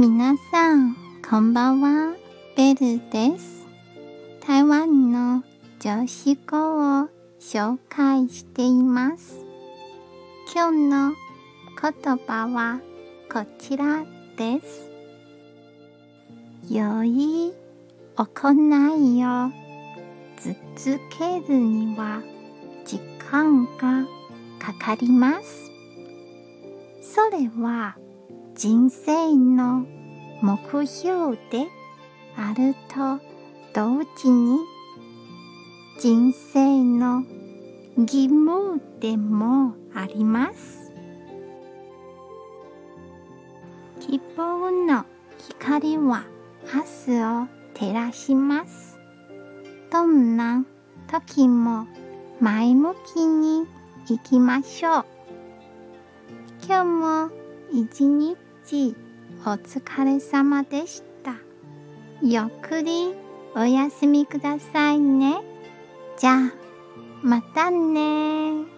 皆さん、こんばんは。ベルです。台湾の女子語を紹介しています。今日の言葉はこちらです。良い行いを続けるには時間がかかります。それは人生の目標であると同時に人生の義務でもあります。希望の光は明日を照らします。どんな時も前向きに行きましょう。今日も一日日お疲れ様でした。ゆっくりお休みくださいね。じゃあ、またね